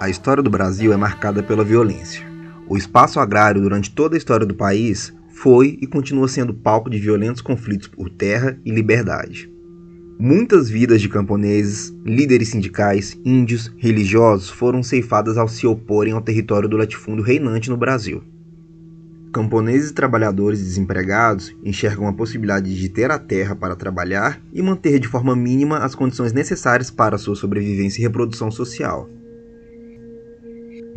A história do Brasil é marcada pela violência. O espaço agrário, durante toda a história do país, foi e continua sendo palco de violentos conflitos por terra e liberdade. Muitas vidas de camponeses, líderes sindicais, índios, religiosos foram ceifadas ao se oporem ao território do latifúndio reinante no Brasil. Camponeses e trabalhadores desempregados enxergam a possibilidade de ter a terra para trabalhar e manter de forma mínima as condições necessárias para sua sobrevivência e reprodução social.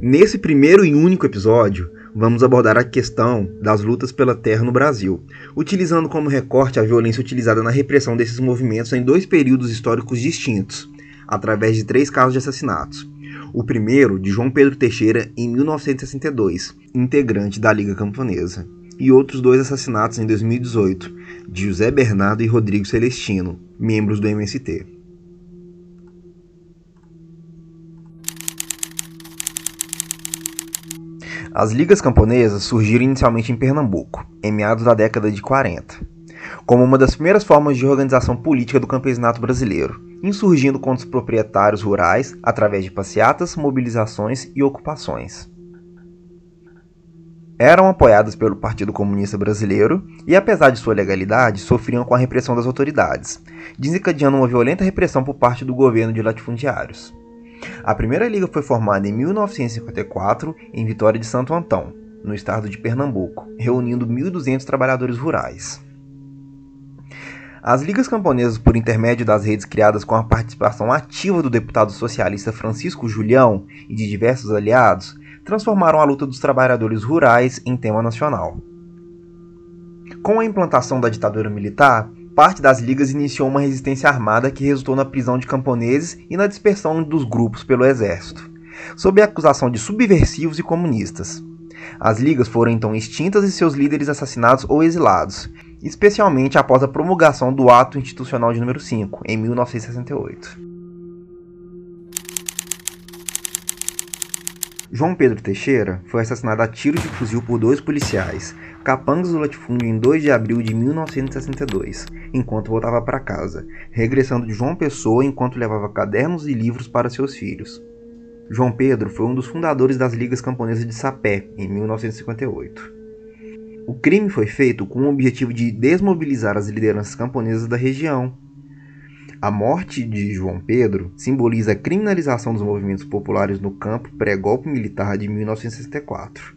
Nesse primeiro e único episódio, vamos abordar a questão das lutas pela terra no Brasil, utilizando como recorte a violência utilizada na repressão desses movimentos em dois períodos históricos distintos, através de três casos de assassinatos. O primeiro, de João Pedro Teixeira, em 1962, integrante da Liga Camponesa, e outros dois assassinatos em 2018, de José Bernardo e Rodrigo Celestino, membros do MST. As ligas camponesas surgiram inicialmente em Pernambuco, em meados da década de 40, como uma das primeiras formas de organização política do campesinato brasileiro, insurgindo contra os proprietários rurais através de passeatas, mobilizações e ocupações. Eram apoiadas pelo Partido Comunista Brasileiro e, apesar de sua legalidade, sofriam com a repressão das autoridades, desencadeando uma violenta repressão por parte do governo de latifundiários. A primeira liga foi formada em 1954 em Vitória de Santo Antão, no estado de Pernambuco, reunindo 1.200 trabalhadores rurais. As ligas camponesas, por intermédio das redes criadas com a participação ativa do deputado socialista Francisco Julião e de diversos aliados, transformaram a luta dos trabalhadores rurais em tema nacional. Com a implantação da ditadura militar, parte das ligas iniciou uma resistência armada que resultou na prisão de camponeses e na dispersão dos grupos pelo exército, sob a acusação de subversivos e comunistas. As ligas foram então extintas e seus líderes assassinados ou exilados, especialmente após a promulgação do Ato Institucional de número 5, em 1968. João Pedro Teixeira foi assassinado a tiro de fuzil por dois policiais, capangas do latifúndio em 2 de abril de 1962, enquanto voltava para casa, regressando de João Pessoa enquanto levava cadernos e livros para seus filhos. João Pedro foi um dos fundadores das Ligas Camponesas de Sapé, em 1958. O crime foi feito com o objetivo de desmobilizar as lideranças camponesas da região, a morte de João Pedro simboliza a criminalização dos movimentos populares no campo pré-golpe militar de 1964.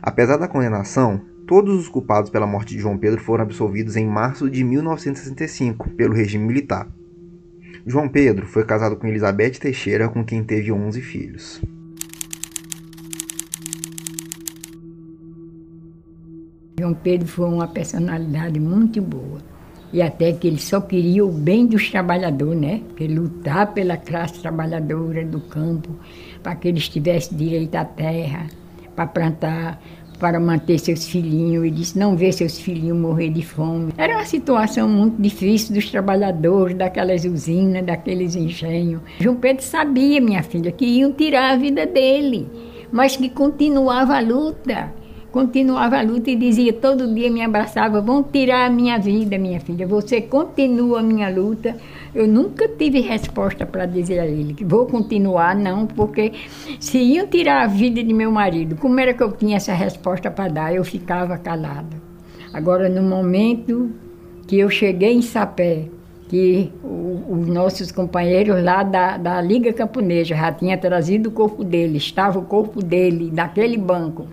Apesar da condenação, todos os culpados pela morte de João Pedro foram absolvidos em março de 1965 pelo regime militar. João Pedro foi casado com Elizabeth Teixeira, com quem teve 11 filhos. João Pedro foi uma personalidade muito boa e até que ele só queria o bem dos trabalhadores, né? Que lutar pela classe trabalhadora do campo, para que eles tivessem direito à terra, para plantar, para manter seus filhinhos. Ele disse não ver seus filhinhos morrer de fome. Era uma situação muito difícil dos trabalhadores, daquelas usinas, daqueles engenhos. João Pedro sabia, minha filha, que iam tirar a vida dele, mas que continuava a luta continuava a luta e dizia, todo dia me abraçava, vão tirar a minha vida, minha filha, você continua a minha luta. Eu nunca tive resposta para dizer a ele que vou continuar, não, porque se iam tirar a vida de meu marido, como era que eu tinha essa resposta para dar? Eu ficava calada. Agora, no momento que eu cheguei em Sapé, que os nossos companheiros lá da, da Liga Camponesa já tinham trazido o corpo dele, estava o corpo dele naquele banco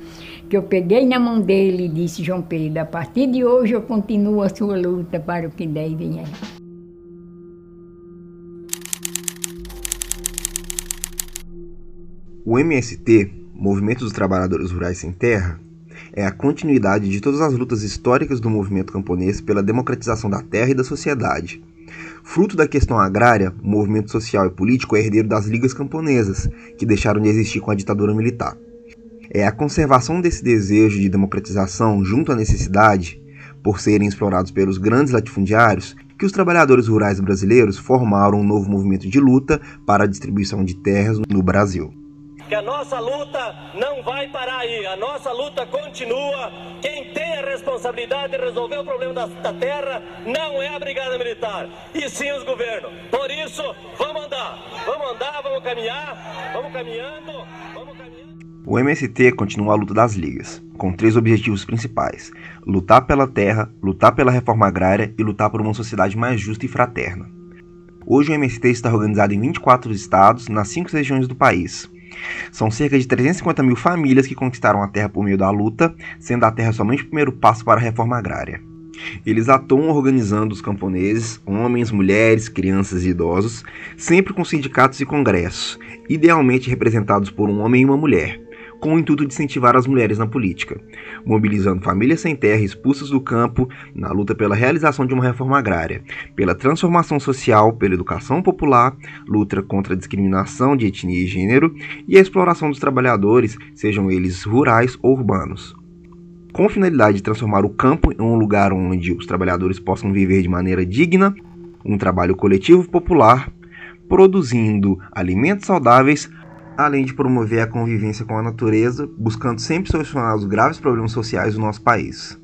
que eu peguei na mão dele e disse, João Pedro, a partir de hoje eu continuo a sua luta para o que der e vier. O MST, Movimento dos Trabalhadores Rurais Sem Terra, é a continuidade de todas as lutas históricas do movimento camponês pela democratização da terra e da sociedade. Fruto da questão agrária, o movimento social e político é herdeiro das ligas camponesas, que deixaram de existir com a ditadura militar. É a conservação desse desejo de democratização junto à necessidade, por serem explorados pelos grandes latifundiários, que os trabalhadores rurais brasileiros formaram um novo movimento de luta para a distribuição de terras no Brasil. que a nossa luta não vai parar aí, a nossa luta continua. Quem tem a responsabilidade de resolver o problema da, da terra não é a Brigada Militar, e sim os governos. Por isso, vamos andar, vamos andar, vamos caminhar, vamos caminhando, vamos caminhando. O MST continua a luta das ligas, com três objetivos principais: lutar pela terra, lutar pela reforma agrária e lutar por uma sociedade mais justa e fraterna. Hoje o MST está organizado em 24 estados, nas cinco regiões do país. São cerca de 350 mil famílias que conquistaram a terra por meio da luta, sendo a terra somente o primeiro passo para a reforma agrária. Eles atuam organizando os camponeses, homens, mulheres, crianças e idosos, sempre com sindicatos e congressos, idealmente representados por um homem e uma mulher com o intuito de incentivar as mulheres na política, mobilizando famílias sem terra expulsas do campo na luta pela realização de uma reforma agrária, pela transformação social, pela educação popular, luta contra a discriminação de etnia e gênero e a exploração dos trabalhadores, sejam eles rurais ou urbanos. Com finalidade de transformar o campo em um lugar onde os trabalhadores possam viver de maneira digna, um trabalho coletivo popular, produzindo alimentos saudáveis além de promover a convivência com a natureza, buscando sempre solucionar os graves problemas sociais do nosso país.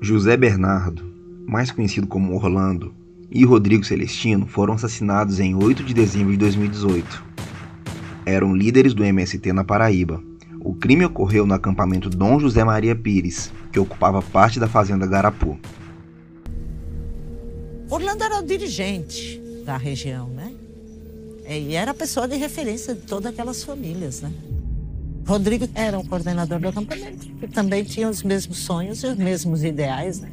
José Bernardo, mais conhecido como Orlando, e Rodrigo Celestino foram assassinados em 8 de dezembro de 2018. Eram líderes do MST na Paraíba. O crime ocorreu no acampamento Dom José Maria Pires, que ocupava parte da fazenda Garapu. Orlando era o dirigente da região, né? E era a pessoa de referência de todas aquelas famílias, né? Rodrigo era o coordenador do acampamento, que também tinha os mesmos sonhos e os mesmos ideais, né?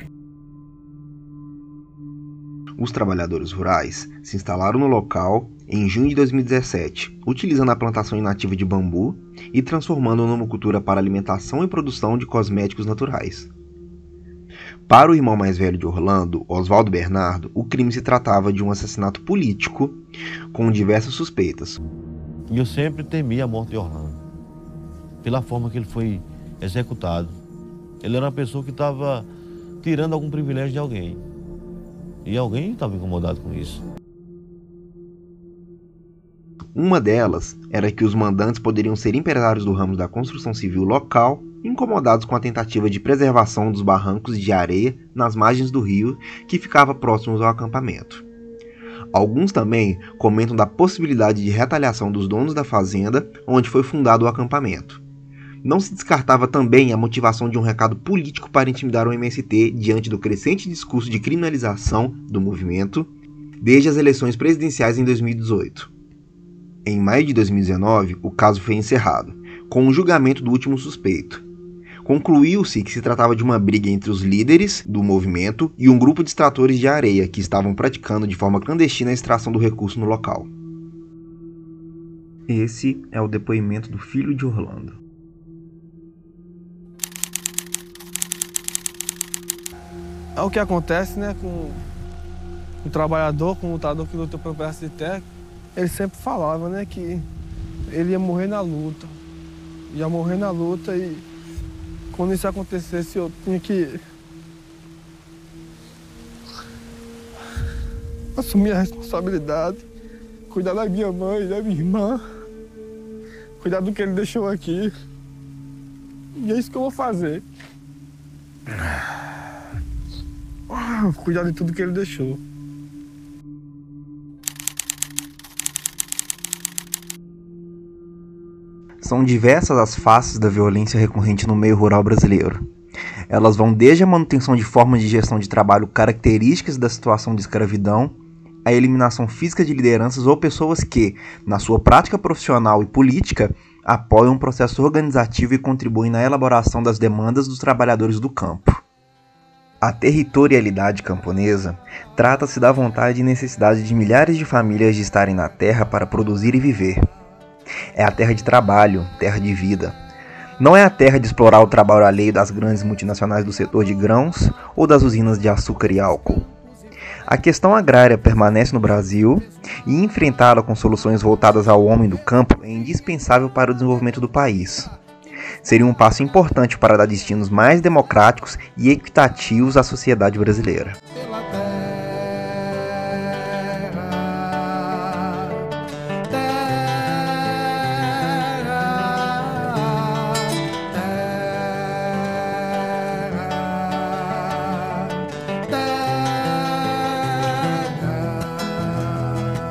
Os trabalhadores rurais se instalaram no local em junho de 2017, utilizando a plantação inativa de bambu e transformando numa cultura para alimentação e produção de cosméticos naturais. Para o irmão mais velho de Orlando, Oswaldo Bernardo, o crime se tratava de um assassinato político com diversas suspeitas. Eu sempre temi a morte de Orlando, pela forma que ele foi executado. Ele era uma pessoa que estava tirando algum privilégio de alguém. E alguém estava incomodado com isso. Uma delas era que os mandantes poderiam ser empresários do ramo da construção civil local incomodados com a tentativa de preservação dos barrancos de areia nas margens do rio que ficava próximos ao acampamento. Alguns também comentam da possibilidade de retaliação dos donos da fazenda onde foi fundado o acampamento. Não se descartava também a motivação de um recado político para intimidar o MST diante do crescente discurso de criminalização do movimento desde as eleições presidenciais em 2018. Em maio de 2019, o caso foi encerrado, com o julgamento do último suspeito, Concluiu-se que se tratava de uma briga entre os líderes do movimento e um grupo de extratores de areia que estavam praticando de forma clandestina a extração do recurso no local. Esse é o depoimento do filho de Orlando. É o que acontece, né, com o trabalhador, com o lutador que luta pelo terra. Ele sempre falava, né, que ele ia morrer na luta. Ia morrer na luta e quando isso acontecesse, eu tinha que assumir a responsabilidade, cuidar da minha mãe, da minha irmã, cuidar do que ele deixou aqui. E é isso que eu vou fazer. Cuidar de tudo que ele deixou. São diversas as faces da violência recorrente no meio rural brasileiro. Elas vão desde a manutenção de formas de gestão de trabalho características da situação de escravidão, a eliminação física de lideranças ou pessoas que, na sua prática profissional e política, apoiam um processo organizativo e contribuem na elaboração das demandas dos trabalhadores do campo. A territorialidade camponesa trata-se da vontade e necessidade de milhares de famílias de estarem na terra para produzir e viver. É a terra de trabalho, terra de vida. Não é a terra de explorar o trabalho alheio das grandes multinacionais do setor de grãos ou das usinas de açúcar e álcool. A questão agrária permanece no Brasil e enfrentá-la com soluções voltadas ao homem do campo é indispensável para o desenvolvimento do país. Seria um passo importante para dar destinos mais democráticos e equitativos à sociedade brasileira.